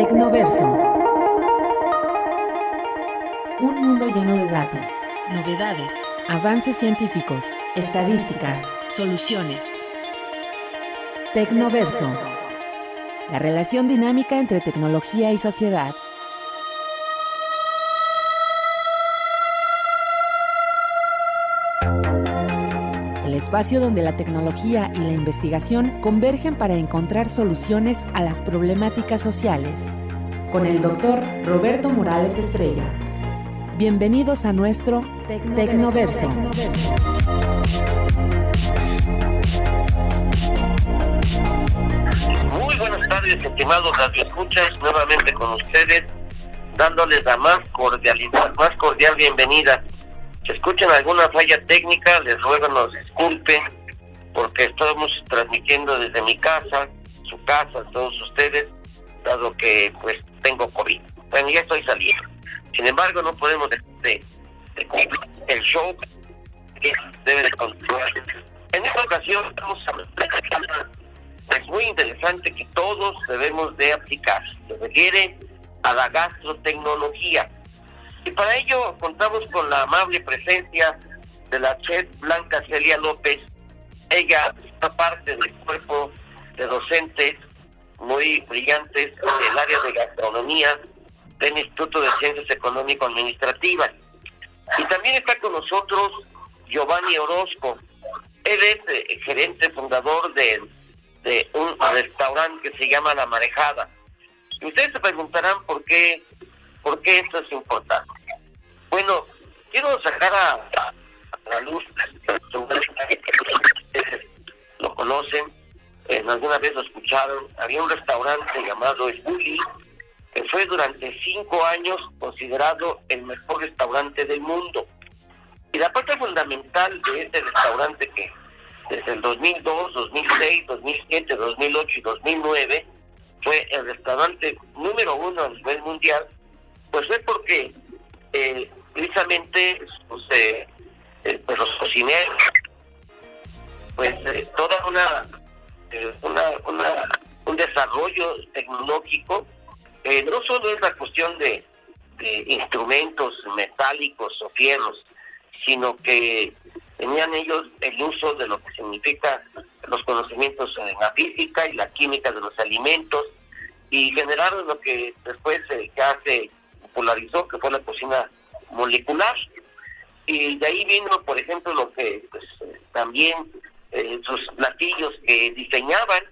Tecnoverso. Un mundo lleno de datos, novedades, avances científicos, estadísticas, soluciones. Tecnoverso. La relación dinámica entre tecnología y sociedad. Espacio donde la tecnología y la investigación convergen para encontrar soluciones a las problemáticas sociales. Con el doctor Roberto Morales Estrella. Bienvenidos a nuestro Tecnoverso. Muy buenas tardes, estimados radioescuchas, nuevamente con ustedes, dándoles la más cordialidad, más cordial bienvenida. Si escuchan alguna falla técnica, les ruego nos disculpen, porque estamos transmitiendo desde mi casa, su casa, todos ustedes, dado que pues tengo COVID. Bueno, ya estoy saliendo. Sin embargo, no podemos de, de cumplir el show que debe de continuar. En esta ocasión vamos a hablar es muy interesante que todos debemos de aplicar. Se refiere a la gastrotecnología. Y para ello contamos con la amable presencia de la chef Blanca Celia López. Ella está parte del cuerpo de docentes muy brillantes del área de gastronomía del Instituto de Ciencias Económico-Administrativas. Y también está con nosotros Giovanni Orozco. Él es eh, gerente fundador de de un restaurante que se llama La Marejada. Y ustedes se preguntarán por qué, por qué esto es importante. Bueno, quiero sacar a, la luz, ustedes lo conocen, en alguna vez lo escucharon, había un restaurante llamado El Bully, que fue durante cinco años considerado el mejor restaurante del mundo. Y la parte fundamental de este restaurante que desde el 2002, 2006, 2007, 2008 y 2009 fue el restaurante número uno a nivel mundial, pues fue porque eh, precisamente pues, eh, eh, pues los cocineros, pues eh, toda una, eh, una, una, un desarrollo tecnológico, no solo es la cuestión de, de instrumentos metálicos o fierros, sino que tenían ellos el uso de lo que significa los conocimientos en la física y la química de los alimentos y generaron lo que después eh, ya se popularizó, que fue la cocina molecular. Y de ahí vino, por ejemplo, lo que pues, también eh, sus platillos que diseñaban,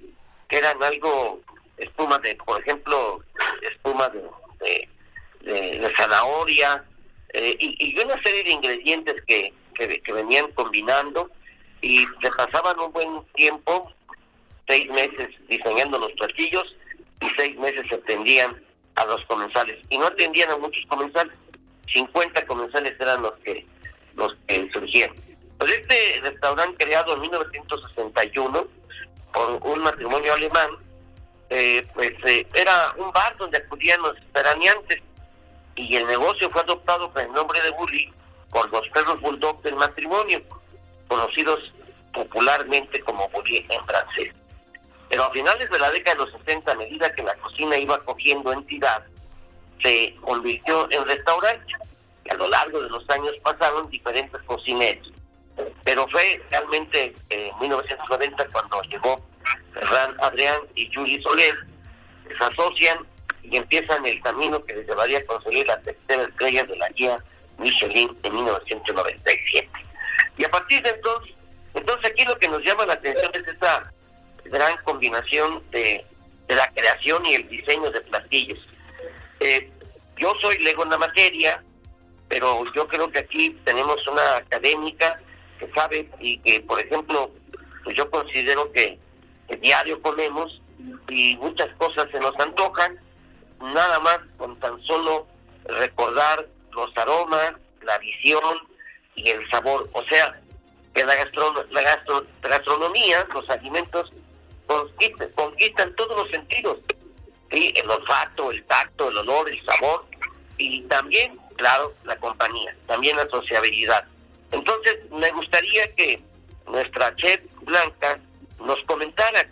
que eran algo, espuma de, por ejemplo, espuma de, de, de, de zanahoria, eh, y, y una serie de ingredientes que que, que, venían combinando y se pasaban un buen tiempo, seis meses diseñando los platillos y seis meses atendían a los comensales. Y no atendían a muchos comensales, 50 comensales eran los que, los que surgían. Pues este restaurante creado en 1961 por un matrimonio alemán, eh, pues eh, era un bar donde acudían los veraneantes y el negocio fue adoptado con el nombre de Bully por los perros bulldog del matrimonio, conocidos popularmente como bully en francés. Pero a finales de la década de los 60, a medida que la cocina iba cogiendo entidad, se convirtió en restaurante. Y a lo largo de los años pasaron diferentes cocineros. Pero fue realmente en 1990 cuando llegó Ferran Adrián y Julie Soler, se asocian y empiezan el camino que les llevaría a conseguir la tercera estrella de la guía Michelin en 1997. Y a partir de entonces, entonces aquí lo que nos llama la atención es esta gran combinación de, de la creación y el diseño de platillos. Eh, yo soy lego en la materia, pero yo creo que aquí tenemos una académica que sabe y que, por ejemplo, pues yo considero que, que diario comemos y muchas cosas se nos antojan, nada más con tan solo recordar los aromas, la visión y el sabor. O sea, que la, gastro, la, gastro, gastronomía, los alimentos, conquistan, conquistan todos los sentidos. ¿sí? El olfato, el tacto, el olor, el sabor y también, claro, la compañía, también la sociabilidad. Entonces, me gustaría que nuestra chef Blanca nos comentara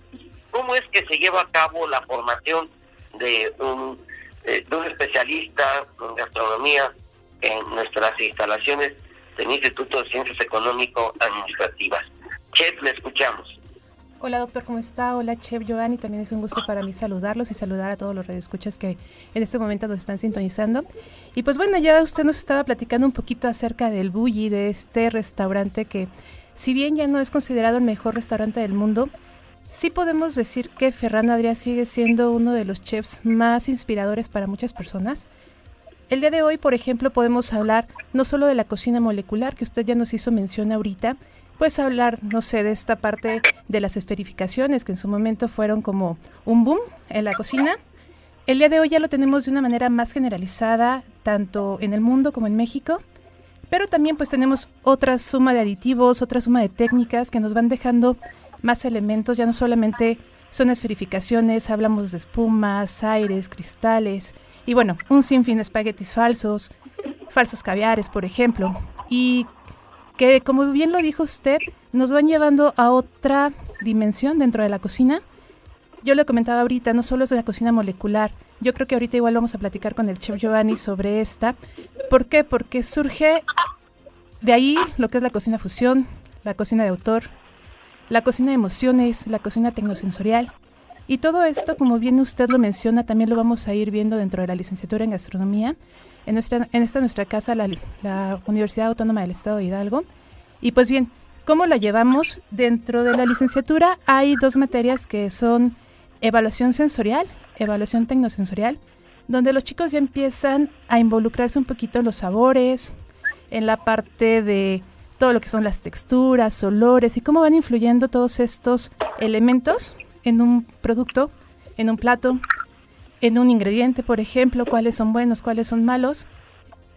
cómo es que se lleva a cabo la formación de un eh, de un especialista en gastronomía en nuestras instalaciones del Instituto de Ciencias Económico-Administrativas. Chef, le escuchamos. Hola doctor, ¿cómo está? Hola Chef Giovanni, también es un gusto para mí saludarlos y saludar a todos los radioescuchas que en este momento nos están sintonizando. Y pues bueno, ya usted nos estaba platicando un poquito acerca del Bulli, de este restaurante que si bien ya no es considerado el mejor restaurante del mundo, sí podemos decir que Ferran Adrià sigue siendo uno de los chefs más inspiradores para muchas personas. El día de hoy, por ejemplo, podemos hablar no solo de la cocina molecular, que usted ya nos hizo mención ahorita, pues hablar, no sé, de esta parte de las esferificaciones que en su momento fueron como un boom en la cocina. El día de hoy ya lo tenemos de una manera más generalizada, tanto en el mundo como en México, pero también pues tenemos otra suma de aditivos, otra suma de técnicas que nos van dejando más elementos, ya no solamente son esferificaciones, hablamos de espumas, aires, cristales, y bueno, un sinfín de espaguetis falsos, falsos caviares, por ejemplo. Y que como bien lo dijo usted, nos van llevando a otra dimensión dentro de la cocina. Yo le comentaba ahorita, no solo es de la cocina molecular, yo creo que ahorita igual vamos a platicar con el chef Giovanni sobre esta. ¿Por qué? Porque surge de ahí lo que es la cocina fusión, la cocina de autor, la cocina de emociones, la cocina tecnosensorial. Y todo esto, como bien usted lo menciona, también lo vamos a ir viendo dentro de la licenciatura en gastronomía en, nuestra, en esta nuestra casa, la, la Universidad Autónoma del Estado de Hidalgo. Y pues bien, ¿cómo la llevamos? Dentro de la licenciatura hay dos materias que son evaluación sensorial, evaluación tecnosensorial, donde los chicos ya empiezan a involucrarse un poquito en los sabores, en la parte de todo lo que son las texturas, olores y cómo van influyendo todos estos elementos en un producto, en un plato, en un ingrediente, por ejemplo, cuáles son buenos, cuáles son malos,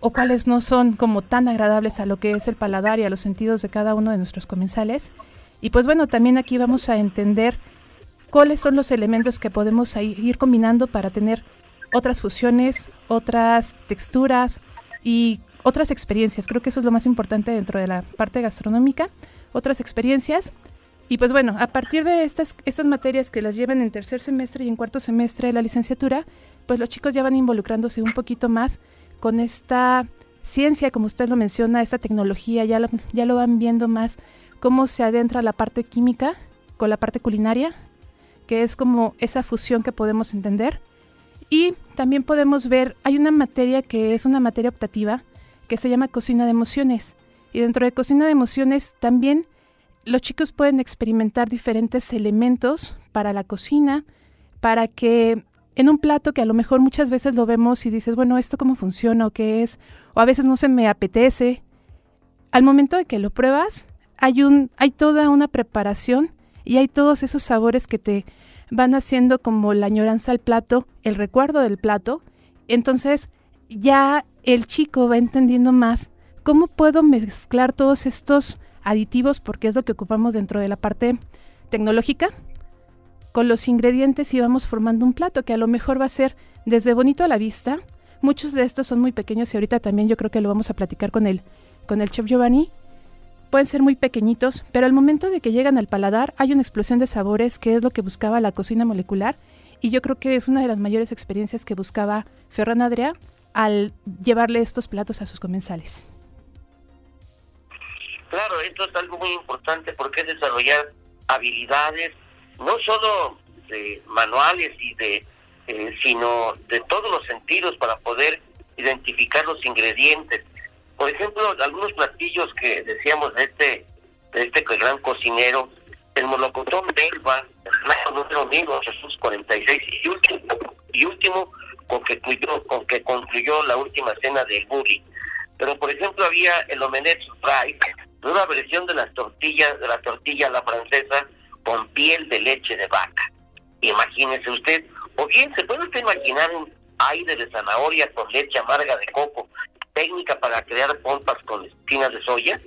o cuáles no son como tan agradables a lo que es el paladar y a los sentidos de cada uno de nuestros comensales. Y pues bueno, también aquí vamos a entender cuáles son los elementos que podemos ir combinando para tener otras fusiones, otras texturas y otras experiencias. Creo que eso es lo más importante dentro de la parte gastronómica, otras experiencias y pues bueno, a partir de estas, estas materias que las llevan en tercer semestre y en cuarto semestre de la licenciatura, pues los chicos ya van involucrándose un poquito más con esta ciencia, como usted lo menciona, esta tecnología, ya lo, ya lo van viendo más cómo se adentra la parte química con la parte culinaria, que es como esa fusión que podemos entender. Y también podemos ver, hay una materia que es una materia optativa, que se llama cocina de emociones. Y dentro de cocina de emociones también los chicos pueden experimentar diferentes elementos para la cocina, para que en un plato que a lo mejor muchas veces lo vemos y dices, bueno, ¿esto cómo funciona o qué es? O a veces no se me apetece. Al momento de que lo pruebas, hay, un, hay toda una preparación y hay todos esos sabores que te van haciendo como la añoranza al plato, el recuerdo del plato. Entonces ya el chico va entendiendo más cómo puedo mezclar todos estos aditivos porque es lo que ocupamos dentro de la parte tecnológica. Con los ingredientes y vamos formando un plato que a lo mejor va a ser desde bonito a la vista. Muchos de estos son muy pequeños y ahorita también yo creo que lo vamos a platicar con el, con el chef Giovanni. Pueden ser muy pequeñitos, pero al momento de que llegan al paladar hay una explosión de sabores que es lo que buscaba la cocina molecular y yo creo que es una de las mayores experiencias que buscaba Ferran Adria al llevarle estos platos a sus comensales. Claro, esto es algo muy importante porque es desarrollar habilidades, no solo de manuales y de, eh, sino de todos los sentidos para poder identificar los ingredientes. Por ejemplo, algunos platillos que decíamos de este, de este gran cocinero, el molocotón belva, el número 1846 y último, y último con que concluyó, con que concluyó la última cena del Bully. Pero por ejemplo había el omelette fry, una versión de las tortillas, de la tortilla la francesa con piel de leche de vaca. Imagínese usted, o bien se puede usted imaginar un aire de zanahoria con leche amarga de coco, técnica para crear pompas con espinas de soya,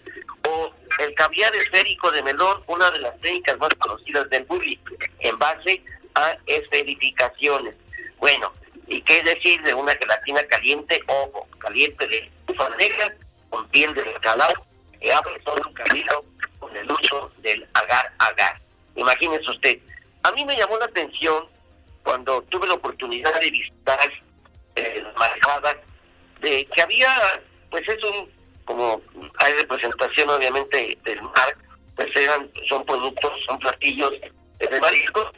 o el caviar esférico de melón, una de las técnicas más conocidas del bully, en base a esferificaciones. Bueno, ¿y qué decir de una gelatina caliente, ojo, caliente de ufa negra con piel de bacalao que abre todo un camino con el uso del agar-agar. Imagínese usted, a mí me llamó la atención cuando tuve la oportunidad de visitar marcada de que había, pues es un, como hay representación obviamente del mar, pues eran, son productos, son platillos de mariscos.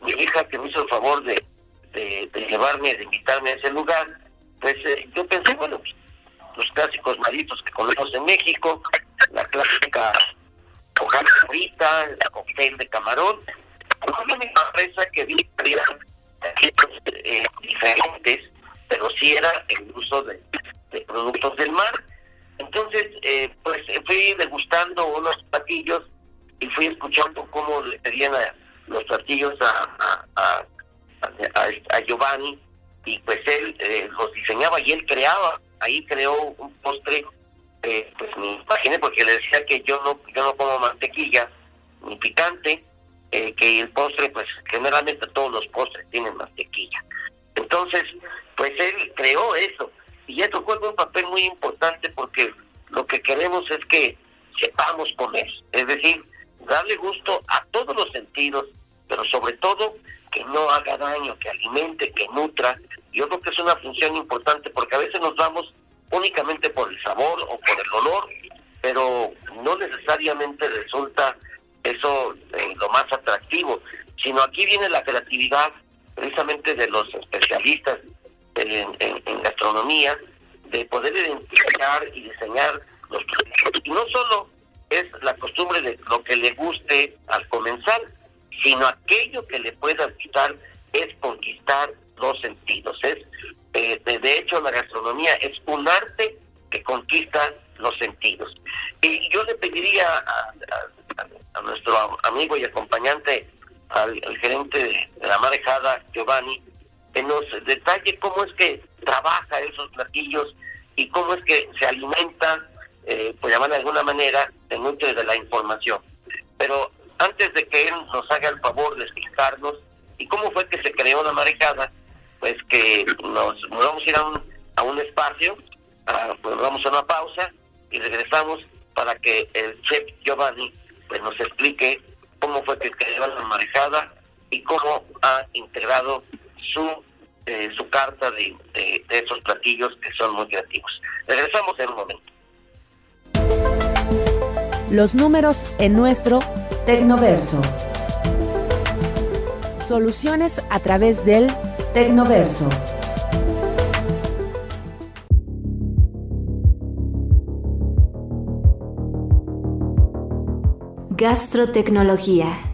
Mi hija que me hizo el favor de, de, llevarme, de invitarme a ese lugar, pues eh, yo pensé, bueno, pues, los clásicos mariscos que comemos en México, la clásica hoja frita, la cóctel de camarón, una empresa que vi eh, diferentes, pero sí era el uso de, productos del mar. Entonces, eh, pues fui degustando unos platillos y fui escuchando cómo le pedían los platillos a, a, Giovanni y pues él eh, los diseñaba y él creaba, ahí creó un postre, eh, pues me imaginé porque le decía que yo no, yo no como mantequilla ni picante, eh, que el postre, pues generalmente todos los postres tienen mantequilla. Entonces, pues él creó eso y eso juega un papel muy importante porque lo que queremos es que sepamos comer, es decir, darle gusto a todos los sentidos, pero sobre todo que no haga daño, que alimente, que nutra. Yo creo que es una función importante porque a veces nos vamos únicamente por el sabor o por el olor, pero no necesariamente resulta eso eh, lo más atractivo, sino aquí viene la creatividad precisamente de los especialistas en, gastronomía, de poder identificar y diseñar los productos. Y no solo es la costumbre de lo que le guste al comenzar, sino aquello que le pueda gustar es conquistar los sentidos. Es, eh, de hecho, la gastronomía es un arte que conquista los sentidos. Y yo le pediría a, nuestro amigo y acompañante, al, gerente de, la marejada, Giovanni, que nos detalle cómo es que trabaja esos platillos y cómo es que se alimenta, eh, por llamar de alguna manera, de mucho de la información. Pero antes de que él nos haga el favor de explicarnos y cómo fue que se creó la marejada, pues que nos, vamos a ir a un, a un espacio, pues vamos a una pausa y regresamos para que el chef Giovanni pues nos explique cómo fue que creó la marejada y cómo ha integrado su eh, su carta de, de esos platillos que son muy creativos. Regresamos en un momento. Los números en nuestro Tecnoverso. Soluciones a través del Tecnoverso. Gastrotecnología.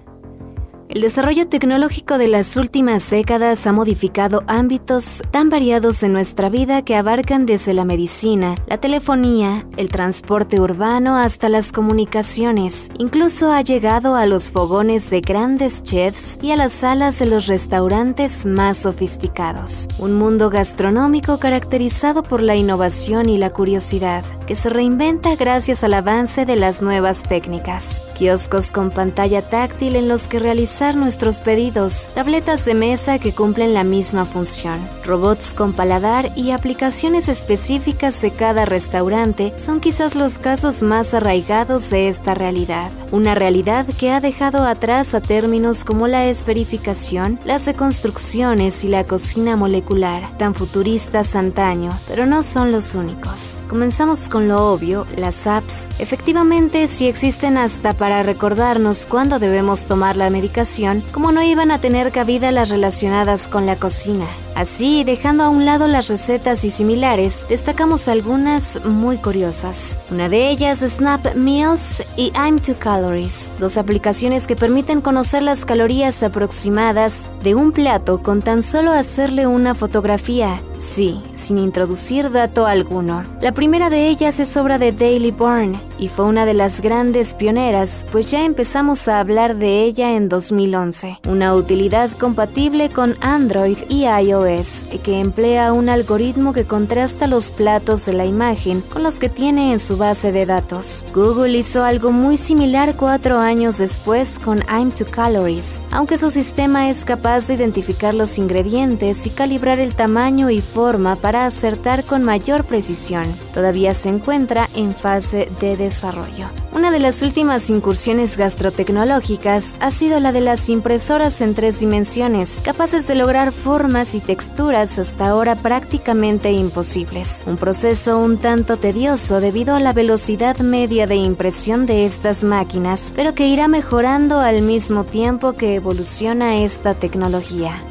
El desarrollo tecnológico de las últimas décadas ha modificado ámbitos tan variados en nuestra vida que abarcan desde la medicina, la telefonía, el transporte urbano hasta las comunicaciones. Incluso ha llegado a los fogones de grandes chefs y a las salas de los restaurantes más sofisticados. Un mundo gastronómico caracterizado por la innovación y la curiosidad, que se reinventa gracias al avance de las nuevas técnicas. Kioscos con pantalla táctil en los que realizamos nuestros pedidos, tabletas de mesa que cumplen la misma función, robots con paladar y aplicaciones específicas de cada restaurante son quizás los casos más arraigados de esta realidad. Una realidad que ha dejado atrás a términos como la esferificación, las deconstrucciones y la cocina molecular, tan futuristas antaño, pero no son los únicos. Comenzamos con lo obvio, las apps. Efectivamente, sí existen hasta para recordarnos cuándo debemos tomar la medicación como no iban a tener cabida las relacionadas con la cocina. Así, dejando a un lado las recetas y similares, destacamos algunas muy curiosas. Una de ellas Snap Meals y I'm 2 Calories, dos aplicaciones que permiten conocer las calorías aproximadas de un plato con tan solo hacerle una fotografía, sí, sin introducir dato alguno. La primera de ellas es obra de Daily Born y fue una de las grandes pioneras, pues ya empezamos a hablar de ella en 2011. Una utilidad compatible con Android y iOS que emplea un algoritmo que contrasta los platos de la imagen con los que tiene en su base de datos. Google hizo algo muy similar cuatro años después con I'm 2 Calories, aunque su sistema es capaz de identificar los ingredientes y calibrar el tamaño y forma para acertar con mayor precisión. Todavía se encuentra en fase de desarrollo. Una de las últimas incursiones gastrotecnológicas ha sido la de las impresoras en tres dimensiones, capaces de lograr formas y texturas hasta ahora prácticamente imposibles. Un proceso un tanto tedioso debido a la velocidad media de impresión de estas máquinas, pero que irá mejorando al mismo tiempo que evoluciona esta tecnología.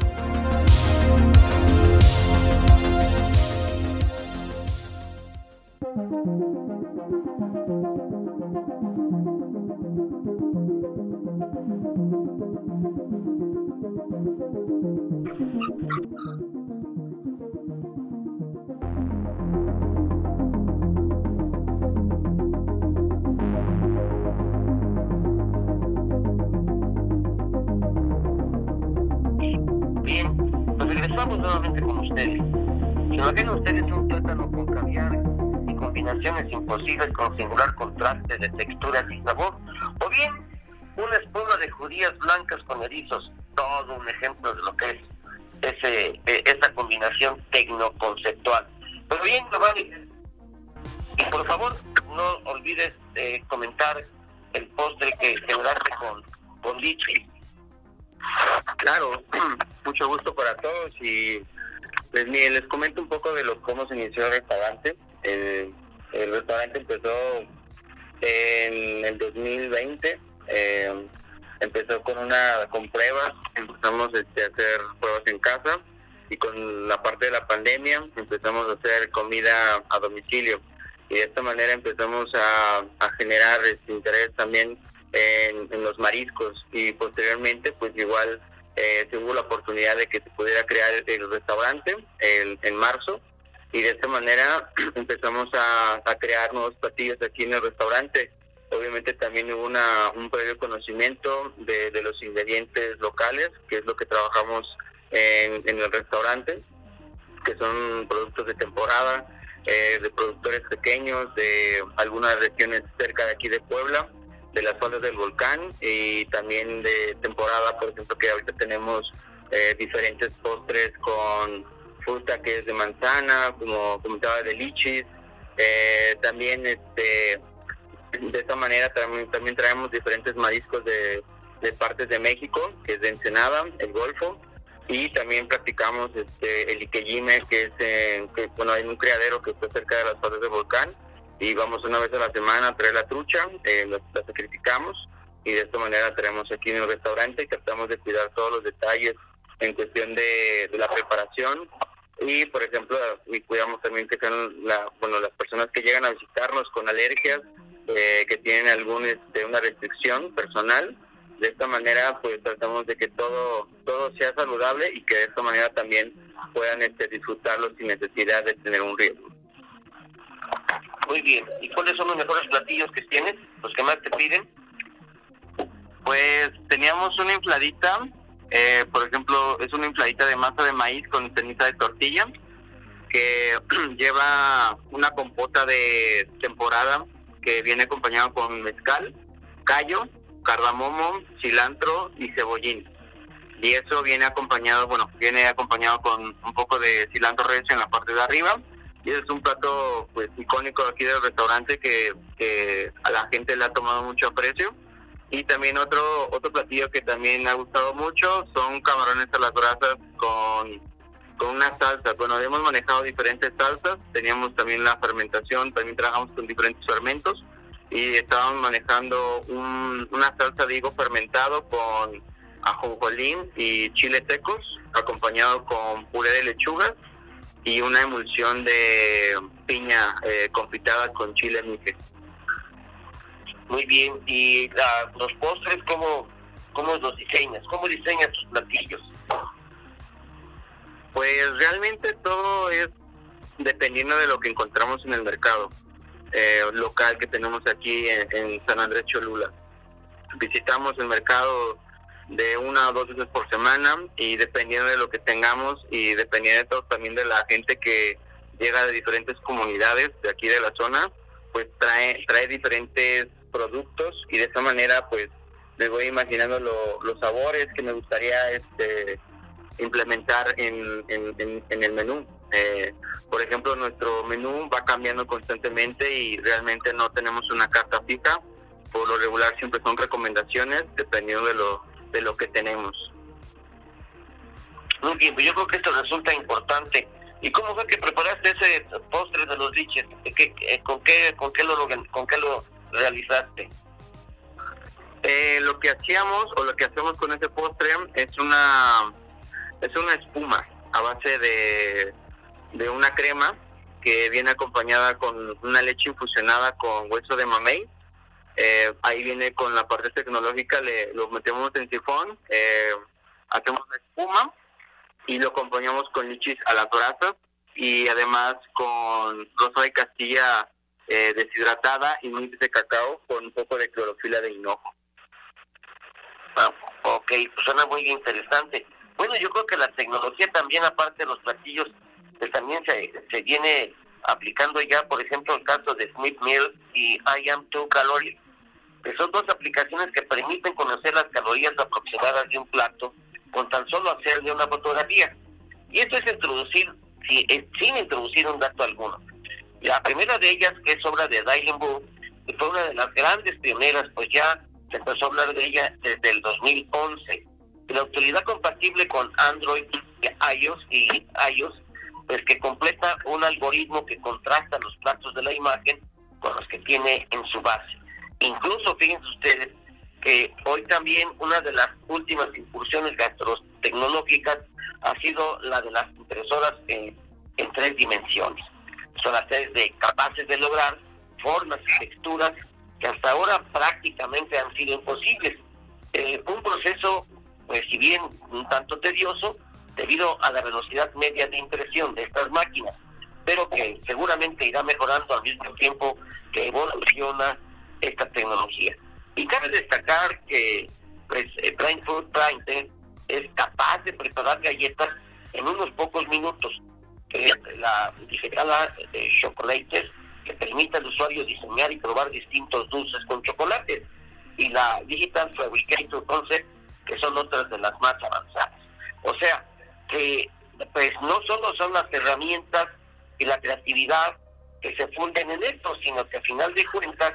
Estamos nuevamente con ustedes. Imaginen ustedes un plátano con caviar y combinaciones imposibles con singular contraste de texturas y sabor, o bien una espuma de judías blancas con erizos, todo un ejemplo de lo que es ese, e, esa combinación tecnoconceptual. Pero bien, Giovanni, y por favor no olvides de comentar el postre que generaste con, con Claro, mucho gusto para todos y pues les comento un poco de lo cómo se inició el restaurante. El, restaurante empezó en el 2020, eh, empezó con una con pruebas, empezamos este, a hacer pruebas en casa y con la parte de la pandemia empezamos a hacer comida a domicilio y de esta manera empezamos a, a generar este interés también en, los mariscos y posteriormente pues igual eh, hubo la oportunidad de que se pudiera crear el restaurante en marzo y de esta manera empezamos a, crear nuevos platillos aquí en el restaurante. Obviamente también hubo una, un previo conocimiento de, los ingredientes locales, que es lo que trabajamos en, el restaurante, que son productos de temporada, eh, de productores pequeños, de algunas regiones cerca de aquí de Puebla de las faldas del volcán y también de temporada, por ejemplo, que ahorita tenemos eh, diferentes postres con fruta que es de manzana, como comentaba de lichis, eh, también este de esta manera también, también traemos diferentes mariscos de, de partes de México, que es de Ensenada, el Golfo, y también practicamos este el Iquejime, que es en, bueno, hay un criadero que está cerca de las faldas del volcán, y vamos una vez a la semana a traer la trucha, eh, la, sacrificamos y de esta manera traemos aquí en el restaurante y tratamos de cuidar todos los detalles en cuestión de, la preparación. Y por ejemplo cuidamos también que sean la, bueno las personas que llegan a visitarnos con alergias eh, que tienen algún este, una restricción personal. De esta manera pues tratamos de que todo todo sea saludable y que de esta manera también puedan este, disfrutarlo sin necesidad de tener un riesgo muy bien. ¿Y cuáles son los mejores platillos que tienes? ¿Los que más te piden? Pues teníamos una infladita, eh, por ejemplo, es una infladita de masa de maíz con ceniza de tortilla, que lleva una compota de temporada que viene acompañado con mezcal, callo, cardamomo, cilantro y cebollín. Y eso viene acompañado, bueno, viene acompañado con un poco de cilantro recio en la parte de arriba es un plato pues icónico aquí del restaurante que, a la gente le ha tomado mucho aprecio. Y también otro otro platillo que también ha gustado mucho son camarones a las brasas con con una salsa bueno hemos manejado diferentes salsas teníamos también la fermentación también trabajamos con diferentes fermentos y estábamos manejando una salsa de higo fermentado con ajonjolín y chile secos acompañado con puré de lechugas y una emulsión de piña eh, confitada con chile mique. Muy bien, y los postres, ¿cómo, ¿cómo los diseñas? ¿Cómo diseñas tus platillos? Pues realmente todo es dependiendo de lo que encontramos en el mercado eh, local que tenemos aquí en San Andrés Cholula. Visitamos el mercado de una o dos veces por semana y dependiendo de lo que tengamos y dependiendo también de la gente que llega de diferentes comunidades de aquí de la zona, pues trae, trae diferentes productos y de esa manera pues me voy imaginando los sabores que me gustaría este implementar en, en, el menú. Eh, por ejemplo, nuestro menú va cambiando constantemente y realmente no tenemos una carta fija por lo regular siempre son recomendaciones dependiendo de lo, de lo que tenemos. Muy bien, pues yo creo que esto resulta importante. ¿Y cómo fue que preparaste ese postre de los liches? con, qué, con, qué lo, ¿Con qué lo realizaste? Eh, lo que hacíamos o lo que hacemos con ese postre es una es una espuma a base de, de una crema que viene acompañada con una leche infusionada con hueso de mamey. Eh, ahí viene con la parte tecnológica, le, lo metemos en sifón, eh, hacemos la espuma y lo acompañamos con lichis a la brasas y además con rosa de castilla eh, deshidratada y mix de cacao con un poco de clorofila de hinojo. Ah, ok, pues suena muy interesante. Bueno, yo creo que la tecnología también, aparte de los platillos, pues también se, se viene aplicando ya, por ejemplo, el caso de Smith Mill y I Am Two Calories, que son dos aplicaciones que permiten conocer las calorías aproximadas de un plato con tan solo hacerle una fotografía. Y esto es introducir, sin introducir un dato alguno. La primera de ellas, que es obra de Dylan Boo, fue una de las grandes pioneras, pues ya se empezó a hablar de ella desde el 2011. La utilidad compatible con Android, iOS y iOS, pues que completa un algoritmo que contrasta los platos de la imagen con los que tiene en su base. Incluso, fíjense ustedes, que hoy también una de las últimas incursiones gastrotecnológicas ha sido la de las impresoras en, tres dimensiones. Son las tres de capaces de lograr formas y texturas que hasta ahora prácticamente han sido imposibles. Eh, un proceso, pues si bien un tanto tedioso, debido a la velocidad media de impresión de estas máquinas, pero que seguramente irá mejorando al mismo tiempo que evoluciona esta tecnología. Y cabe destacar que pues, Brain Food es capaz de preparar galletas en unos pocos minutos. la digital de chocolates que permite al usuario diseñar y probar distintos dulces con chocolate y la Digital Fabricator Concept, que son otras de las más avanzadas. O sea, que pues no solo son las herramientas y la creatividad que se funden en esto, sino que al final de cuentas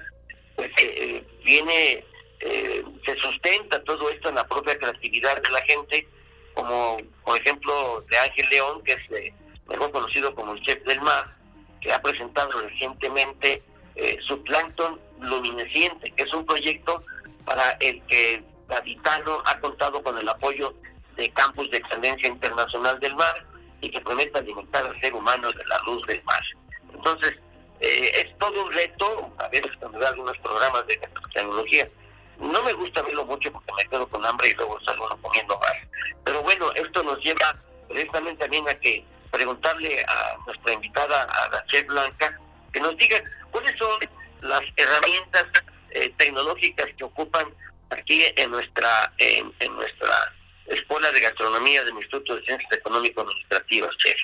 pues eh, eh, viene, eh, se sustenta todo esto en la propia creatividad de la gente, como por ejemplo de Ángel León, que es mejor conocido como el chef del mar, que ha presentado recientemente su plancton luminescente, que es un proyecto para el que Gaditano ha contado con el apoyo de Campus de Excelencia Internacional del Mar y que promete alimentar al ser humano de la luz del mar. Entonces, eh, es todo un reto, a veces cuando veo algunos programas de tecnología, no me gusta verlo mucho porque me quedo con hambre y luego salgo comiendo más. Pero bueno, esto nos lleva precisamente también a que preguntarle a nuestra invitada, a la chef Blanca, que nos diga cuáles son las herramientas eh, tecnológicas que ocupan aquí en nuestra en, nuestra escuela de gastronomía del Instituto de Ciencias Económico-Administrativas, chef.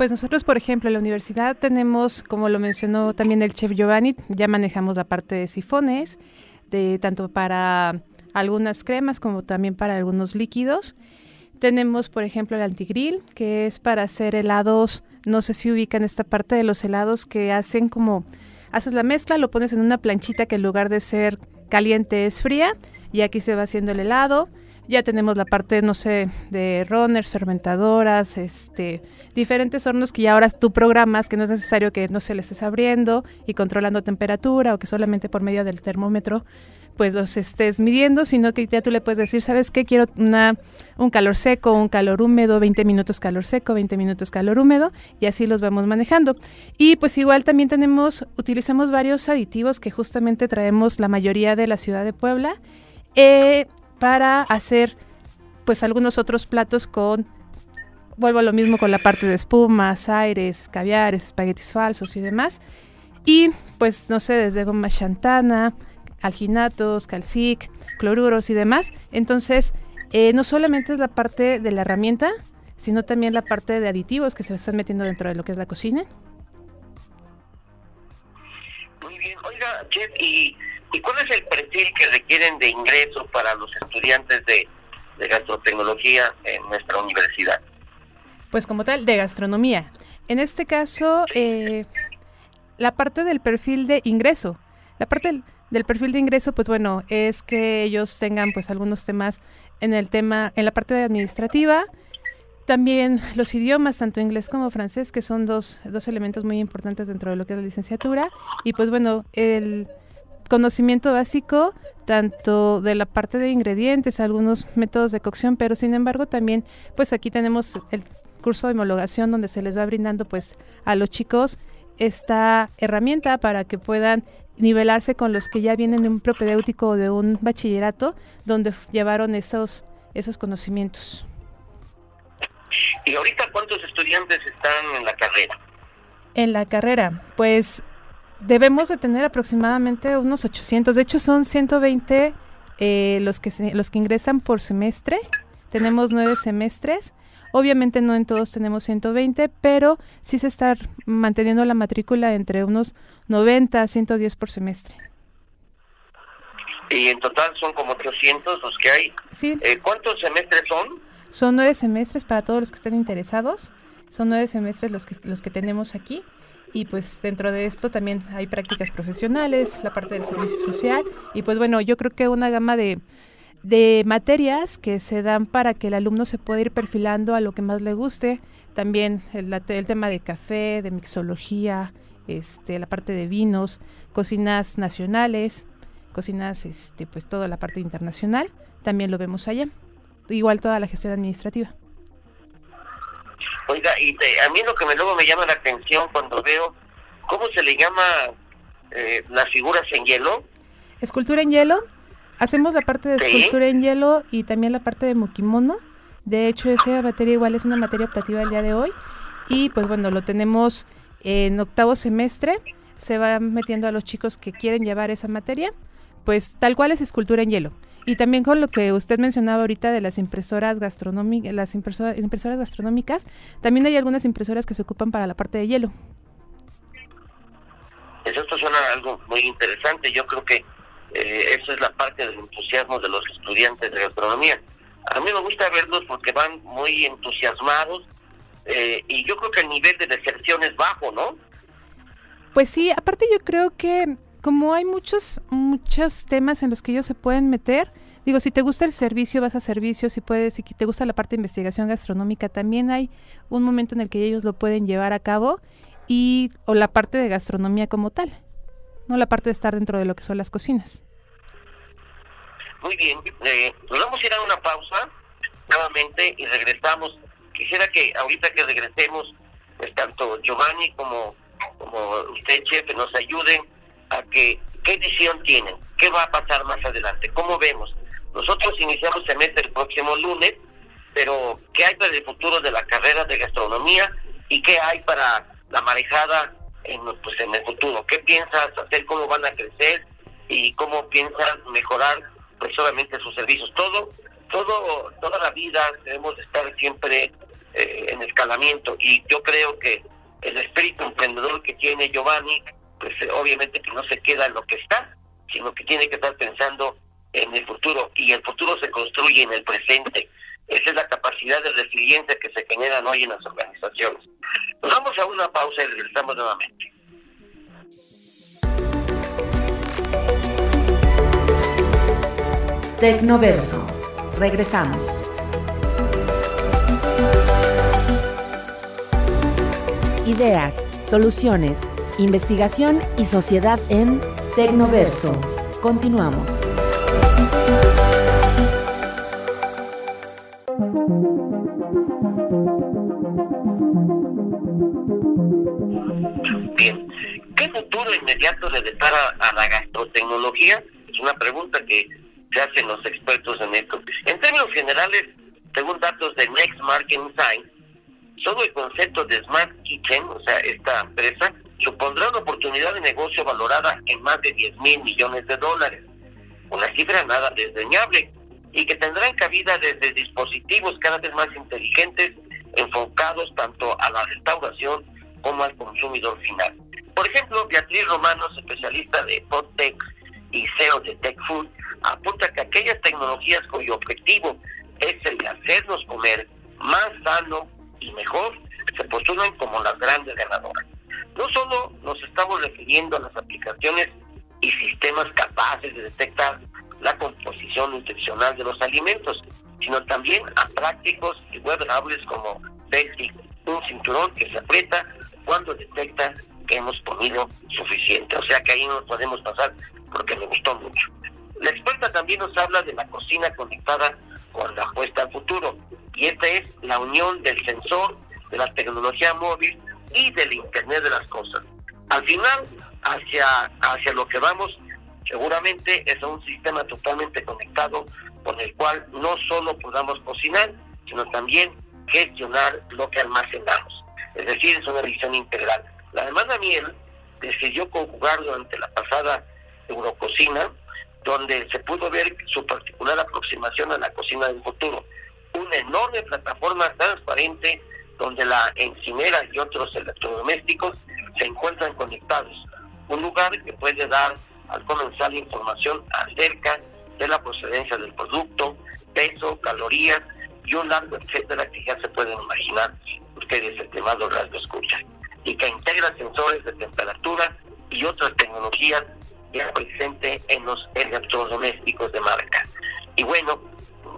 Pues nosotros, por ejemplo, en la universidad tenemos, como lo mencionó también el chef Giovanni, ya manejamos la parte de sifones, de tanto para algunas cremas como también para algunos líquidos. Tenemos, por ejemplo, el antigrill, que es para hacer helados, no sé si ubican esta parte de los helados que hacen como, haces la mezcla, lo pones en una planchita que en lugar de ser caliente es fría y aquí se va haciendo el helado ya tenemos la parte, no sé, de runners, fermentadoras, este, diferentes hornos que ya ahora tú programas, que no es necesario que no se le estés abriendo y controlando temperatura o que solamente por medio del termómetro pues los estés midiendo, sino que ya tú le puedes decir, ¿sabes qué? Quiero una, un calor seco, un calor húmedo, 20 minutos calor seco, 20 minutos calor húmedo, y así los vamos manejando. Y pues igual también tenemos, utilizamos varios aditivos que justamente traemos la mayoría de la ciudad de Puebla. Eh, para hacer pues algunos otros platos con vuelvo a lo mismo con la parte de espumas, aires, caviares, espaguetis falsos y demás. Y pues no sé, desde goma chantana, alginatos, calcic, cloruros y demás. Entonces, eh, no solamente es la parte de la herramienta, sino también la parte de aditivos que se están metiendo dentro de lo que es la cocina. Muy bien, oiga, Chef, y ¿Y cuál es el perfil que requieren de ingreso para los estudiantes de, gastrotecnología en nuestra universidad? Pues como tal, de gastronomía. En este caso, eh, la parte del perfil de ingreso, la parte del perfil de ingreso, pues bueno, es que ellos tengan pues algunos temas en el tema, en la parte administrativa, también los idiomas, tanto inglés como francés, que son dos, dos elementos muy importantes dentro de lo que es la licenciatura. Y pues bueno, el conocimiento básico tanto de la parte de ingredientes, algunos métodos de cocción, pero sin embargo también pues aquí tenemos el curso de homologación donde se les va brindando pues a los chicos esta herramienta para que puedan nivelarse con los que ya vienen de un propedéutico o de un bachillerato donde llevaron esos esos conocimientos. ¿Y ahorita cuántos estudiantes están en la carrera? En la carrera, pues debemos de tener aproximadamente unos 800. De hecho, son 120 eh, los, que los que ingresan por semestre. Tenemos nueve semestres. Obviamente no en todos tenemos 120, pero sí se está manteniendo la matrícula entre unos 90 a 110 por semestre. Y en total son como 800 los que hay. Sí. Eh, ¿Cuántos semestres son? Son nueve semestres para todos los que estén interesados. Son nueve semestres los que, los que tenemos aquí. Y pues dentro de esto también hay prácticas profesionales, la parte del servicio social. Y pues bueno, yo creo que una gama de, de materias que se dan para que el alumno se pueda ir perfilando a lo que más le guste. También el, el tema de café, de mixología, este, la parte de vinos, cocinas nacionales, cocinas, este, pues toda la parte internacional, también lo vemos allá igual toda la gestión administrativa. Oiga, y a mí lo que me, luego me llama la atención cuando veo, ¿cómo se le llama eh, las figuras en hielo? Escultura en hielo. Hacemos la parte de escultura en hielo y también la parte de mukimono. De hecho, esa materia igual es una materia optativa el día de hoy. Y pues bueno, lo tenemos en octavo semestre. Se va metiendo a los chicos que quieren llevar esa materia. Pues tal cual es escultura en hielo. Y también con lo que usted mencionaba ahorita de las impresoras gastronómicas, las impresoras, impresoras gastronómicas, también hay algunas impresoras que se ocupan para la parte de hielo. Eso suena algo muy interesante. Yo creo que eh, eso es la parte del entusiasmo de los estudiantes de gastronomía. A mí me gusta verlos porque van muy entusiasmados eh, y yo creo que el nivel de deserción es bajo, ¿no? Pues sí, aparte yo creo que como hay muchos, muchos temas en los que ellos se pueden meter, digo, si te gusta el servicio, vas a servicio, si puedes, si te gusta la parte de investigación gastronómica, también hay un momento en el que ellos lo pueden llevar a cabo y o la parte de gastronomía como tal, no la parte de estar dentro de lo que son las cocinas. Muy bien, eh, nos vamos a ir a una pausa nuevamente y regresamos. Quisiera que ahorita que regresemos, pues tanto Giovanni como, como usted, chef, nos ayuden a que qué visión tienen, qué va a pasar más adelante, cómo vemos. Nosotros iniciamos semestre el próximo lunes, pero ¿qué hay para el futuro de la carrera de gastronomía y qué hay para la marejada en, pues, en el futuro? ¿Qué piensas hacer, cómo van a crecer y cómo piensas mejorar pues solamente sus servicios? Todo, todo, toda la vida debemos estar siempre eh, en escalamiento y yo creo que el espíritu emprendedor que tiene Giovanni pues eh, obviamente que no se queda en lo que está, sino que tiene que estar pensando en el futuro y el futuro se construye en el presente. Esa es la capacidad de resiliencia que se generan hoy en las organizaciones. Nos vamos a una pausa y regresamos nuevamente. Tecnoverso. Regresamos. Ideas, soluciones Investigación y Sociedad en Tecnoverso. Continuamos. Bien, ¿qué futuro inmediato le depara a la gastrotecnología? Es una pregunta que se hacen los expertos en esto. En términos generales, según datos de Next Marketing Science, solo el concepto de Smart Kitchen, o sea, esta empresa, supondrá una oportunidad de negocio valorada en más de 10 mil millones de dólares, una cifra nada desdeñable, y que tendrán cabida desde dispositivos cada vez más inteligentes enfocados tanto a la restauración como al consumidor final. Por ejemplo, Beatriz Romanos, especialista de PodTech y CEO de TechFood, apunta que aquellas tecnologías cuyo objetivo es el de hacernos comer más sano y mejor se postulan como las grandes ganadoras. No solo nos estamos refiriendo a las aplicaciones y sistemas capaces de detectar la composición nutricional de los alimentos, sino también a prácticos y wearables como Beltic, un cinturón que se aprieta cuando detecta que hemos comido suficiente. O sea que ahí no podemos pasar porque me gustó mucho. La experta también nos habla de la cocina conectada con la apuesta al futuro. Y esta es la unión del sensor, de la tecnología móvil y del Internet de las Cosas. Al final, hacia, hacia lo que vamos, seguramente es un sistema totalmente conectado con el cual no solo podamos cocinar, sino también gestionar lo que almacenamos. Es decir, es una visión integral. La hermana Miel decidió conjugar durante la pasada Eurococina, donde se pudo ver su particular aproximación a la cocina del futuro. Una enorme plataforma transparente donde la encimera y otros electrodomésticos se encuentran conectados. Un lugar que puede dar al comenzar información acerca de la procedencia del producto, peso, calorías y un largo etcétera que ya se pueden imaginar ustedes estimado radio escuchan y que integra sensores de temperatura y otras tecnologías ya presente en los electrodomésticos de marca. Y bueno,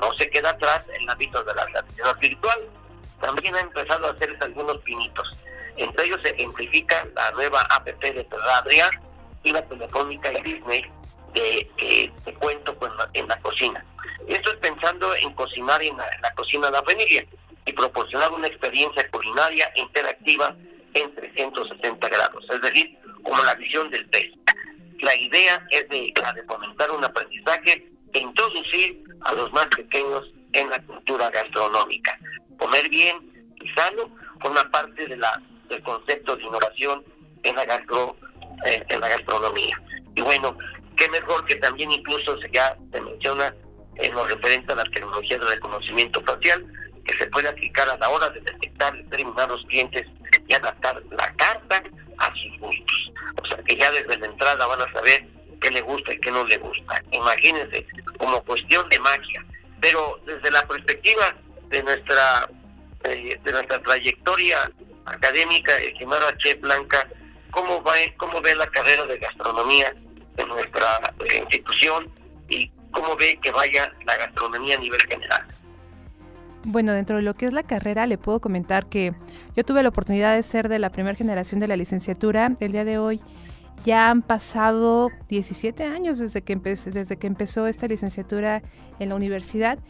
no se queda atrás el ámbito de la realidad virtual. También ha empezado a hacerse algunos pinitos. Entre ellos se ejemplifica la nueva app de Adrián y la telefónica y Disney de, que te cuento en la cocina. Esto es pensando en cocinar en la, cocina de la familia y proporcionar una experiencia culinaria interactiva en 360 grados, es decir, como la visión del pez. La idea es de, la de fomentar un aprendizaje e introducir a los más pequeños en la cultura gastronómica. Comer bien y sano forma parte de la, del concepto de innovación en la, gastro, eh, en la gastronomía. Y bueno, qué mejor que también incluso se ya se menciona en lo referente a la tecnología de reconocimiento facial, que se puede aplicar a la hora de detectar determinados clientes y adaptar la carta a sus gustos. O sea que ya desde la entrada van a saber qué le gusta y qué no le gusta. Imagínense, como cuestión de magia. Pero desde la perspectiva de nuestra eh, de nuestra trayectoria académica, estimada Che Blanca, ¿cómo, va, ¿cómo ve la carrera de gastronomía en nuestra eh, institución y cómo ve que vaya la gastronomía a nivel general? Bueno, dentro de lo que es la carrera, le puedo comentar que yo tuve la oportunidad de ser de la primera generación de la licenciatura. El día de hoy ya han pasado 17 años desde que, desde que empezó esta licenciatura en la universidad.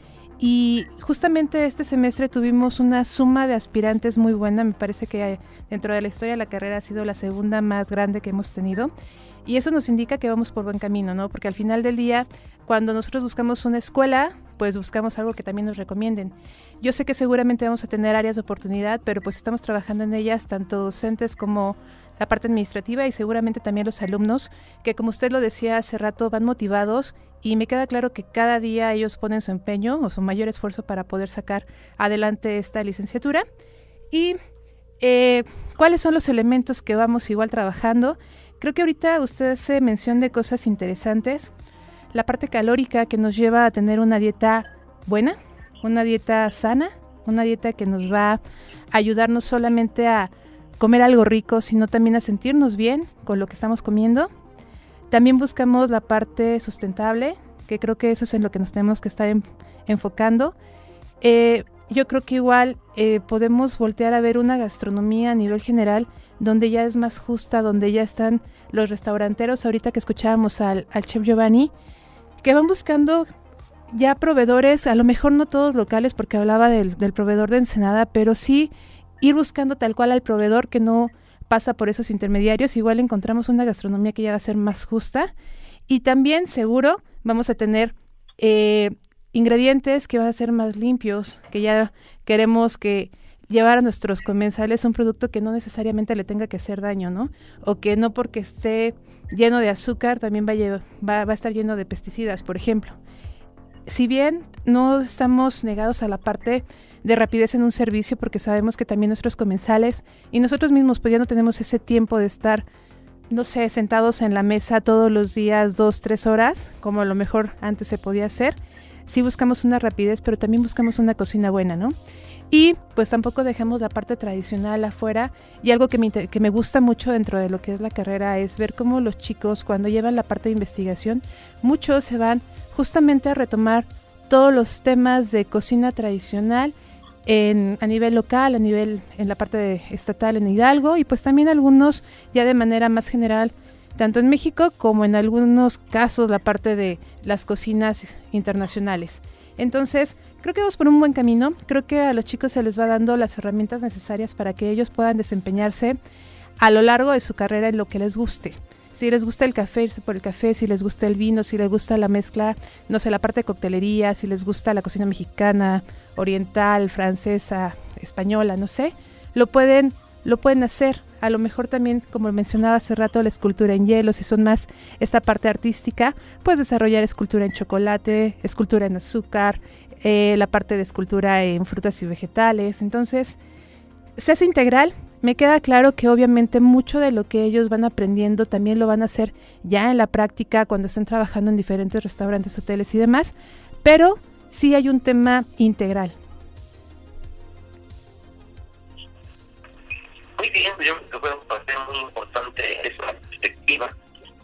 Y justamente este semestre tuvimos una suma de aspirantes muy buena. Me parece que dentro de la historia de la carrera ha sido la segunda más grande que hemos tenido. Y eso nos indica que vamos por buen camino, ¿no? Porque al final del día, cuando nosotros buscamos una escuela, pues buscamos algo que también nos recomienden. Yo sé que seguramente vamos a tener áreas de oportunidad, pero pues estamos trabajando en ellas, tanto docentes como la parte administrativa y seguramente también los alumnos, que como usted lo decía hace rato, van motivados y me queda claro que cada día ellos ponen su empeño o su mayor esfuerzo para poder sacar adelante esta licenciatura. Y eh, cuáles son los elementos que vamos igual trabajando. Creo que ahorita usted hace mención de cosas interesantes la parte calórica que nos lleva a tener una dieta buena, una dieta sana, una dieta que nos va a ayudar no solamente a comer algo rico, sino también a sentirnos bien con lo que estamos comiendo. También buscamos la parte sustentable, que creo que eso es en lo que nos tenemos que estar enfocando. Eh, yo creo que igual eh, podemos voltear a ver una gastronomía a nivel general donde ya es más justa, donde ya están los restauranteros. Ahorita que escuchábamos al, al chef Giovanni, que van buscando ya proveedores, a lo mejor no todos locales, porque hablaba del, proveedor de Ensenada, pero sí ir buscando tal cual al proveedor que no pasa por esos intermediarios. Igual encontramos una gastronomía que ya va a ser más justa y también seguro vamos a tener eh, ingredientes que van a ser más limpios, que ya queremos que llevar a nuestros comensales un producto que no necesariamente le tenga que hacer daño, ¿no? O que no porque esté lleno de azúcar también va a, va, a estar lleno de pesticidas, por ejemplo. Si bien no estamos negados a la parte de rapidez en un servicio, porque sabemos que también nuestros comensales y nosotros mismos pues ya no tenemos ese tiempo de estar, no sé, sentados en la mesa todos los días, dos, tres horas, como a lo mejor antes se podía hacer. Sí buscamos una rapidez, pero también buscamos una cocina buena, ¿no? Y pues tampoco dejemos la parte tradicional afuera. Y algo que me, que me gusta mucho dentro de lo que es la carrera es ver cómo los chicos cuando llevan la parte de investigación, muchos se van justamente a retomar todos los temas de cocina tradicional en, a nivel local, a nivel en la parte estatal en Hidalgo y pues también algunos ya de manera más general, tanto en México como en algunos casos la parte de las cocinas internacionales. Entonces, Creo que vamos por un buen camino. Creo que a los chicos se les va dando las herramientas necesarias para que ellos puedan desempeñarse a lo largo de su carrera en lo que les guste. Si les gusta el café, irse por el café, si les gusta el vino, si les gusta la mezcla, no sé, la parte de coctelería, si les gusta la cocina mexicana, oriental, francesa, española, no sé, lo pueden, lo pueden hacer. A lo mejor también, como mencionaba hace rato, la escultura en hielo, si son más esta parte artística, puedes desarrollar escultura en chocolate, escultura en azúcar, eh, la parte de escultura en frutas y vegetales. Entonces, se hace integral. Me queda claro que obviamente mucho de lo que ellos van aprendiendo también lo van a hacer ya en la práctica cuando estén trabajando en diferentes restaurantes, hoteles y demás, pero sí hay un tema integral. Muy bien, yo creo que papel muy importante esa perspectiva.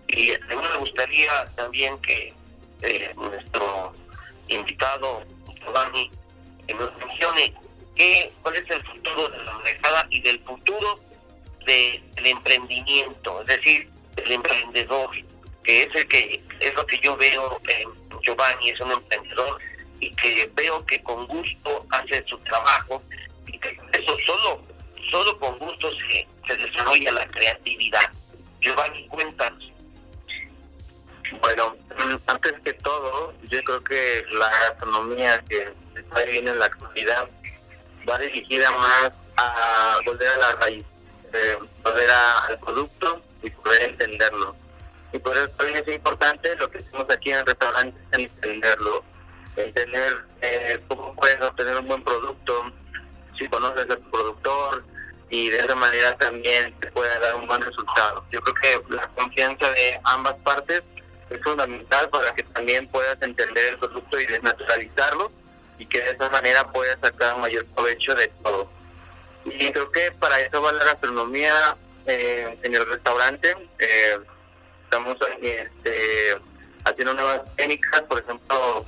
Y a mí me gustaría también que eh, nuestro invitado Giovanni, nos mencione qué, cuál es el futuro de la manejada y del futuro del emprendimiento, es decir, el emprendedor, que es el que es lo que yo veo en Giovanni, es un emprendedor y que veo que con gusto hace su trabajo y que eso solo, solo con gusto se, desarrolla la creatividad. Giovanni, cuéntanos. Bueno, antes que todo, yo creo que la gastronomía que está viviendo en la actualidad va dirigida más a volver a la raíz, eh, volver al producto y poder entenderlo. Y por eso también es importante lo que hacemos aquí en el restaurante, entenderlo, entender eh, cómo puedes obtener un buen producto, si conoces al productor, y de esa manera también te puede dar un buen resultado. Yo creo que la confianza de ambas partes es fundamental para que también puedas entender el producto y desnaturalizarlo y que de esa manera puedas sacar mayor provecho de todo. Y creo que para eso va la gastronomía eh, en el restaurante. Eh, estamos este, haciendo nuevas técnicas, por ejemplo,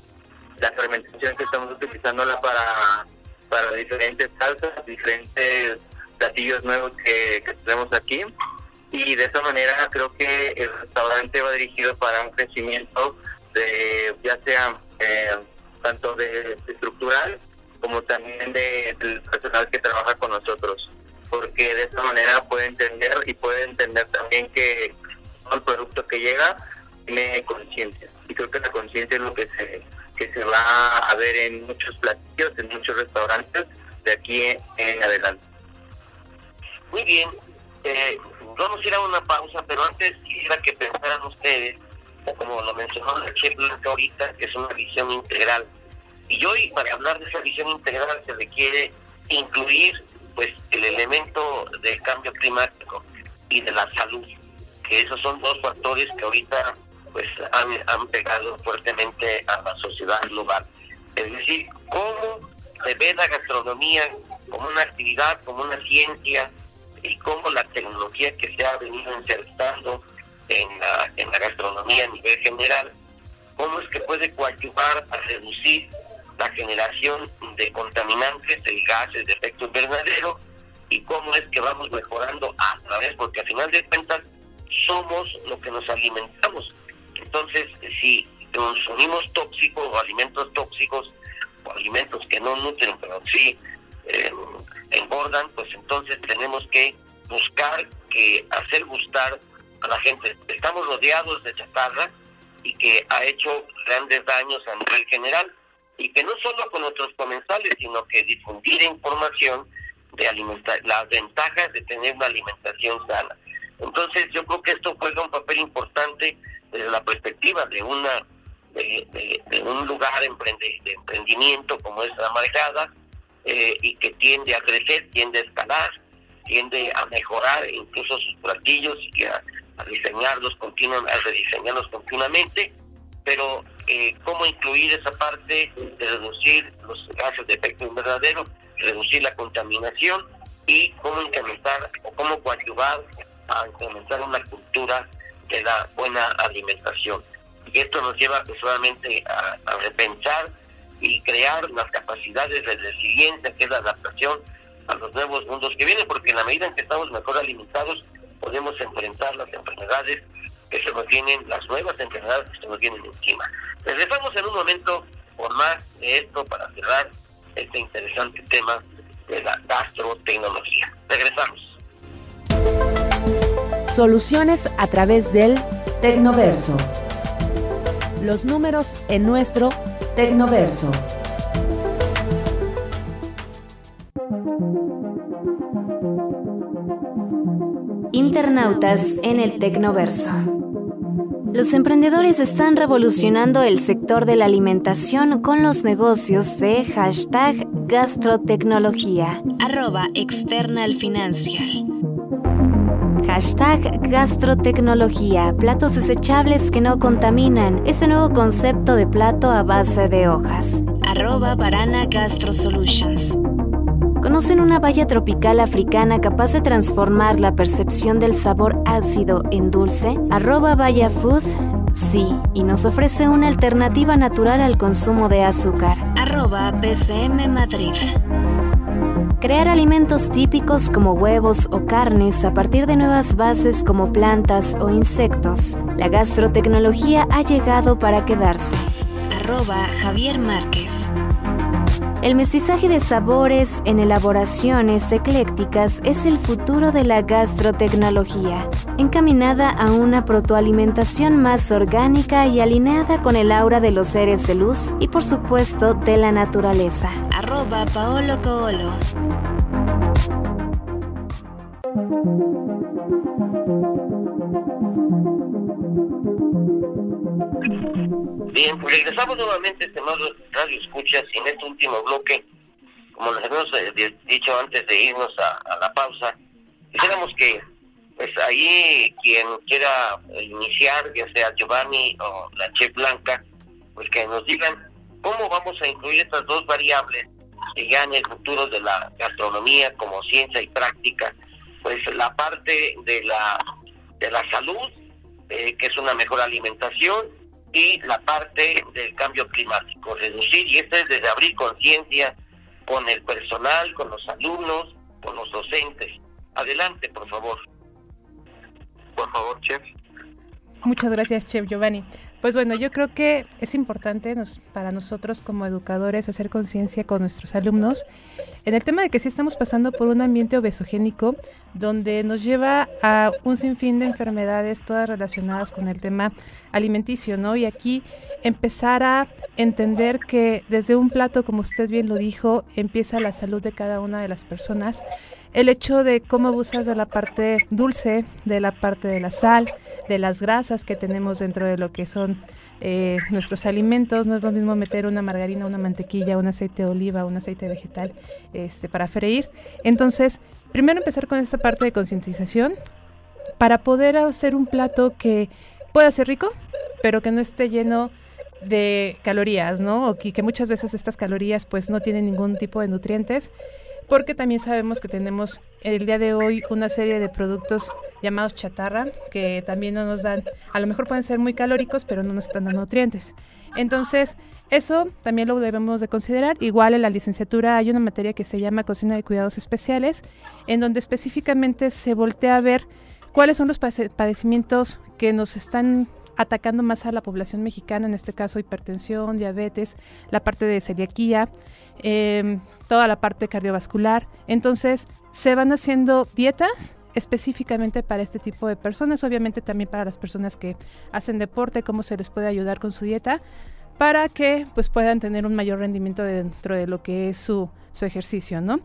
la fermentación que estamos utilizándola para, para diferentes salsas, diferentes platillos nuevos que tenemos aquí y de esa manera creo que el restaurante va dirigido para un crecimiento de ya sea eh, tanto de, estructural como también de, del personal que trabaja con nosotros porque de esa manera puede entender y puede entender también que el producto que llega tiene conciencia y creo que la conciencia es lo que se que se va a ver en muchos platillos en muchos restaurantes de aquí en adelante. Muy bien eh, Vamos a ir a una pausa, pero antes quisiera que pensaran ustedes, como lo mencionó la Chef ahorita, que es una visión integral. Y hoy, para hablar de esa visión integral, se requiere incluir pues el elemento del cambio climático y de la salud, que esos son dos factores que ahorita pues han, han pegado fuertemente a la sociedad global. Es decir, cómo se ve la gastronomía como una actividad, como una ciencia, y cómo la tecnología que se ha venido insertando en la, en la gastronomía a nivel general, cómo es que puede coadyuvar a reducir la generación de contaminantes, de gases de efecto invernadero, y cómo es que vamos mejorando a través, porque al final de cuentas somos lo que nos alimentamos. Entonces, si consumimos tóxicos o alimentos tóxicos, o alimentos que no nutren, pero sí eh, engordan, pues entonces tenemos que buscar que hacer gustar a la gente. Estamos rodeados de chatarra y que ha hecho grandes daños a nivel general y que no solo con nuestros comensales, sino que difundir información de alimentar, las ventajas de tener una alimentación sana. Entonces yo creo que esto juega un papel importante desde la perspectiva de una de, un lugar de emprendimiento como es la eh, y que tiende a crecer, tiende a escalar, tiende a mejorar incluso sus platillos y a, diseñarlos continuamente, a rediseñarlos continuamente, pero eh, cómo incluir esa parte de reducir los gases de efecto invernadero reducir la contaminación y cómo incrementar o cómo coadyuvar a incrementar una cultura de la buena alimentación. Y esto nos lleva solamente a, a repensar y crear las capacidades de resiliencia, que es la adaptación a los nuevos mundos que vienen, porque en la medida en que estamos mejor alimentados, podemos enfrentar las enfermedades que se nos vienen, las nuevas enfermedades que se nos vienen encima. Regresamos en un momento por más de esto para cerrar este interesante tema de la gastrotecnología. Regresamos. Soluciones a través del Tecnoverso. Los números en nuestro Tecnoverso. Internautas en el Tecnoverso. Los emprendedores están revolucionando el sector de la alimentación con los negocios de hashtag gastrotecnología, arroba external financial. Hashtag gastrotecnología, platos desechables que no contaminan, este nuevo concepto de plato a base de hojas. Arroba Barana Gastro Solutions. ¿Conocen una valla tropical africana capaz de transformar la percepción del sabor ácido en dulce? Arroba Vaya Food. Sí, y nos ofrece una alternativa natural al consumo de azúcar. Arroba BCM Madrid. Crear alimentos típicos como huevos o carnes a partir de nuevas bases como plantas o insectos. La gastrotecnología ha llegado para quedarse. Arroba Javier Márquez. El mestizaje de sabores en elaboraciones eclécticas es el futuro de la gastrotecnología, encaminada a una protoalimentación más orgánica y alineada con el aura de los seres de luz y por supuesto de la naturaleza. Arroba Paolo. Bien, pues regresamos nuevamente, estimados Radio Escuchas, y en este último bloque, como les habíamos eh, dicho antes de irnos a, la pausa, quisiéramos que, pues ahí quien quiera iniciar, ya sea Giovanni o la Chef Blanca, pues que nos digan cómo vamos a incluir estas dos variables que ya en el futuro de la gastronomía como ciencia y práctica, pues la parte de la, de la salud, eh, que es una mejor alimentación, y la parte del cambio climático, reducir, y esto es desde abrir conciencia con el personal, con los alumnos, con los docentes. Adelante, por favor. Por favor, chef. Muchas gracias, chef Giovanni. Pues bueno, yo creo que es importante para nosotros como educadores hacer conciencia con nuestros alumnos en el tema de que sí estamos pasando por un ambiente obesogénico donde nos lleva a un sinfín de enfermedades todas relacionadas con el tema alimenticio, ¿no? Y aquí empezar a entender que desde un plato, como usted bien lo dijo, empieza la salud de cada una de las personas. El hecho de cómo abusas de la parte dulce, de la parte de la sal, de las grasas que tenemos dentro de lo que son eh, nuestros alimentos. No es lo mismo meter una margarina, una mantequilla, un aceite de oliva, un aceite vegetal este, para freír. Entonces, primero empezar con esta parte de concientización para poder hacer un plato que pueda ser rico, pero que no esté lleno de calorías, ¿no? O que, que muchas veces estas calorías pues no tienen ningún tipo de nutrientes porque también sabemos que tenemos el día de hoy una serie de productos llamados chatarra que también no nos dan, a lo mejor pueden ser muy calóricos, pero no nos están dando nutrientes. Entonces, eso también lo debemos de considerar. Igual en la licenciatura hay una materia que se llama cocina de cuidados especiales, en donde específicamente se voltea a ver cuáles son los padecimientos que nos están atacando más a la población mexicana, en este caso hipertensión, diabetes, la parte de celiaquía, Em, toda la parte cardiovascular. Entonces, se van haciendo dietas específicamente para este tipo de personas, obviamente también para las personas que hacen deporte, cómo se les puede ayudar con su dieta para que pues puedan tener un mayor rendimiento dentro de lo que es su, su ejercicio, ¿no?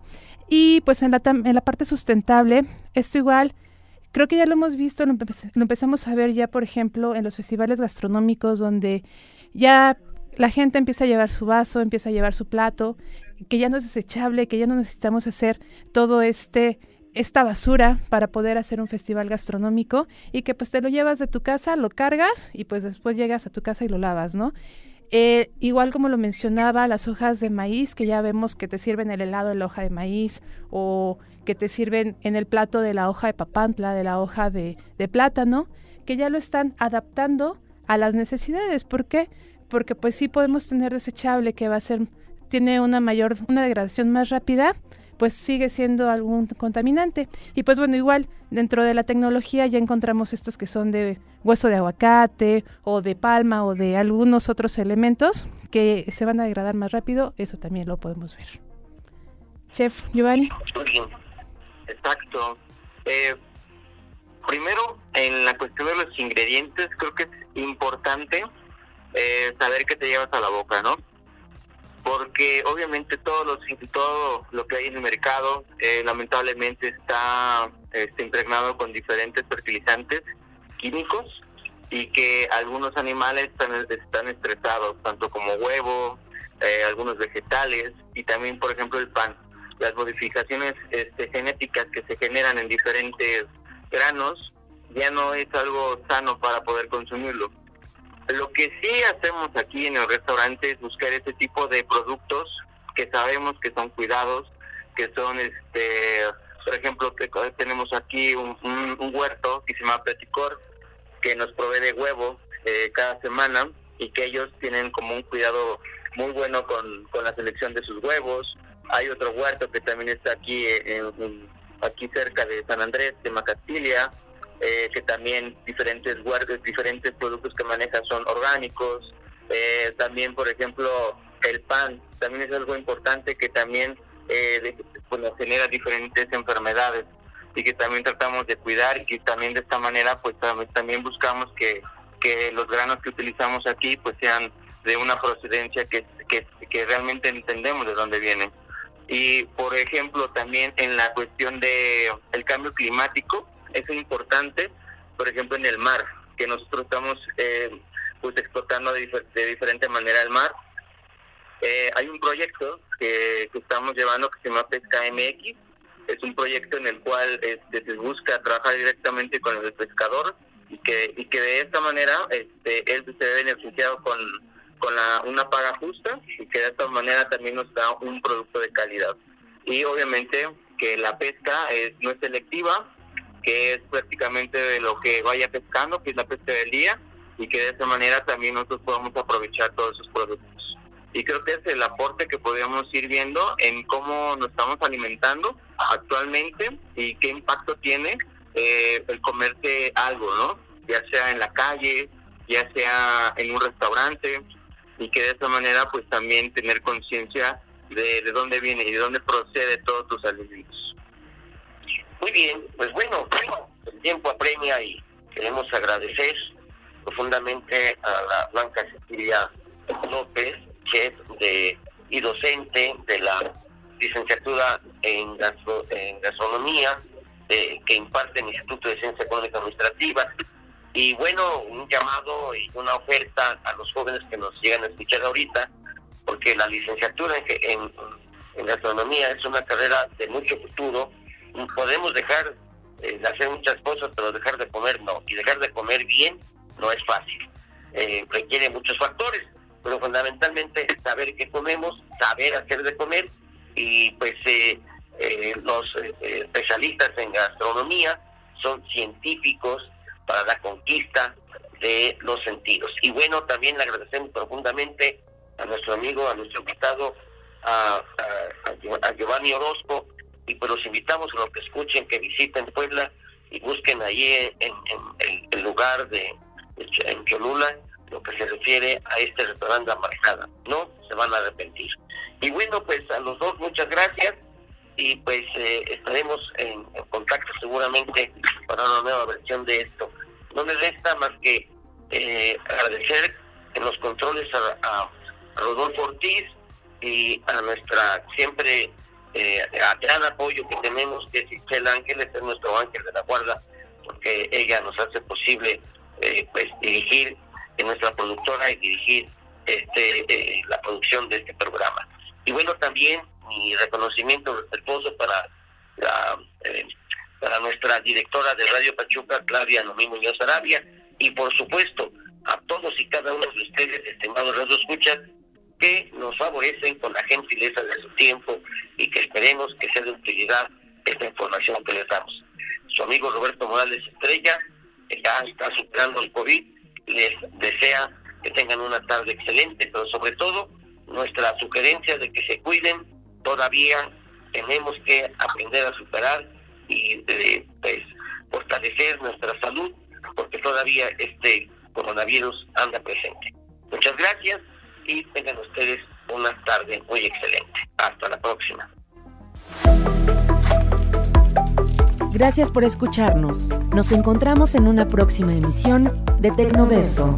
Y pues en la, en la parte sustentable, esto igual, creo que ya lo hemos visto, lo empezamos a ver ya, por ejemplo, en los festivales gastronómicos donde ya la gente empieza a llevar su vaso, empieza a llevar su plato, que ya no es desechable, que ya no necesitamos hacer todo este esta basura para poder hacer un festival gastronómico y que pues te lo llevas de tu casa, lo cargas y pues después llegas a tu casa y lo lavas, ¿no? Eh, igual como lo mencionaba, las hojas de maíz, que ya vemos que te sirven el helado de la hoja de maíz o que te sirven en el plato de la hoja de papantla, de la hoja de, de plátano, que ya lo están adaptando a las necesidades. ¿Por qué? Porque pues sí podemos tener desechable que va a ser, tiene una mayor, una degradación más rápida, pues sigue siendo algún contaminante. Y pues bueno, igual dentro de la tecnología ya encontramos estos que son de hueso de aguacate o de palma o de algunos otros elementos que se van a degradar más rápido, eso también lo podemos ver. Chef Giovanni. Exacto. Eh, primero, en la cuestión de los ingredientes, creo que es importante eh, saber qué te llevas a la boca, ¿no? porque obviamente todo, los, todo lo que hay en el mercado eh, lamentablemente está, este, impregnado con diferentes fertilizantes químicos y que algunos animales están, están estresados, tanto como huevo, eh, algunos vegetales y también, por ejemplo, el pan. Las modificaciones este, genéticas que se generan en diferentes granos ya no es algo sano para poder consumirlo. Lo que sí hacemos aquí en el restaurante es buscar ese tipo de productos que sabemos que son cuidados, que son, este, por ejemplo, que tenemos aquí un, huerto que se llama Peticor, que nos provee de huevo eh, cada semana y que ellos tienen como un cuidado muy bueno con, con la selección de sus huevos. Hay otro huerto que también está aquí, en, aquí cerca de San Andrés, de Macastilia, eh, que también diferentes guardias, diferentes productos que maneja son orgánicos. Eh, también, por ejemplo, el pan también es algo importante que también eh, genera diferentes enfermedades y que también tratamos de cuidar y también de esta manera pues también buscamos que, que los granos que utilizamos aquí pues sean de una procedencia que, que, que realmente entendemos de dónde vienen. Y por ejemplo también en la cuestión de el cambio climático, es importante, por ejemplo, en el mar, que nosotros estamos eh, pues explotando de, diferente manera el mar. Eh, hay un proyecto que, estamos llevando que se llama Pesca MX. Es un proyecto en el cual este, se busca trabajar directamente con el pescador y que, y que de esta manera este, él se ve beneficiado con, con una paga justa y que de esta manera también nos da un producto de calidad. Y obviamente que la pesca es, no es selectiva, que es prácticamente de lo que vaya pescando, que es la pesca del día, y que de esa manera también nosotros podamos aprovechar todos esos productos. Y creo que es el aporte que podríamos ir viendo en cómo nos estamos alimentando actualmente y qué impacto tiene eh, el comerte algo, ¿no? Ya sea en la calle, ya sea en un restaurante, y que de esa manera pues también tener conciencia de, de dónde viene y de dónde procede todos tus alimentos. Muy bien, pues bueno, el tiempo apremia y queremos agradecer profundamente a la Blanca Cecilia López, chef de, y docente de la licenciatura en, gastronomía que imparte el Instituto de Ciencia Económica Administrativa. Y bueno, un llamado y una oferta a los jóvenes que nos llegan a escuchar ahorita, porque la licenciatura en, en gastronomía es una carrera de mucho futuro podemos dejar eh, de hacer muchas cosas, pero dejar de comer no. Y dejar de comer bien no es fácil. Eh, requiere muchos factores, pero fundamentalmente saber qué comemos, saber hacer de comer y pues eh, los especialistas en gastronomía son científicos para la conquista de los sentidos. Y bueno, también le agradecemos profundamente a nuestro amigo, a nuestro invitado, a, a Giovanni Orozco, y pues los invitamos a los que escuchen, que visiten Puebla y busquen ahí en, el lugar de, en Cholula lo que se refiere a este restaurante Marcada. No se van a arrepentir. Y bueno, pues a los dos muchas gracias y pues eh, estaremos en, contacto seguramente para una nueva versión de esto. No me resta más que eh, agradecer en los controles a, a Rodolfo Ortiz y a nuestra siempre eh, gran apoyo que tenemos, que es Isabel Ángeles, es nuestro ángel de la guarda, porque ella nos hace posible eh, pues dirigir en nuestra productora y dirigir este eh, la producción de este programa. Y bueno, también mi reconocimiento respetuoso para para nuestra directora de Radio Pachuca, Claudia Nomí Muñoz Arabia, y por supuesto a todos y cada uno de ustedes, estimados Radio Escuchas, que nos favorecen con la gentileza de su tiempo y que esperemos que sea de utilidad esta información que les damos. Su amigo Roberto Morales Estrella, que ya está superando el COVID, les desea que tengan una tarde excelente, pero sobre todo nuestra sugerencia de que se cuiden, todavía tenemos que aprender a superar y eh, pues fortalecer nuestra salud, porque todavía este coronavirus anda presente. Muchas gracias y tengan ustedes una tarde muy excelente. Hasta la próxima. Gracias por escucharnos. Nos encontramos en una próxima emisión de Tecnoverso.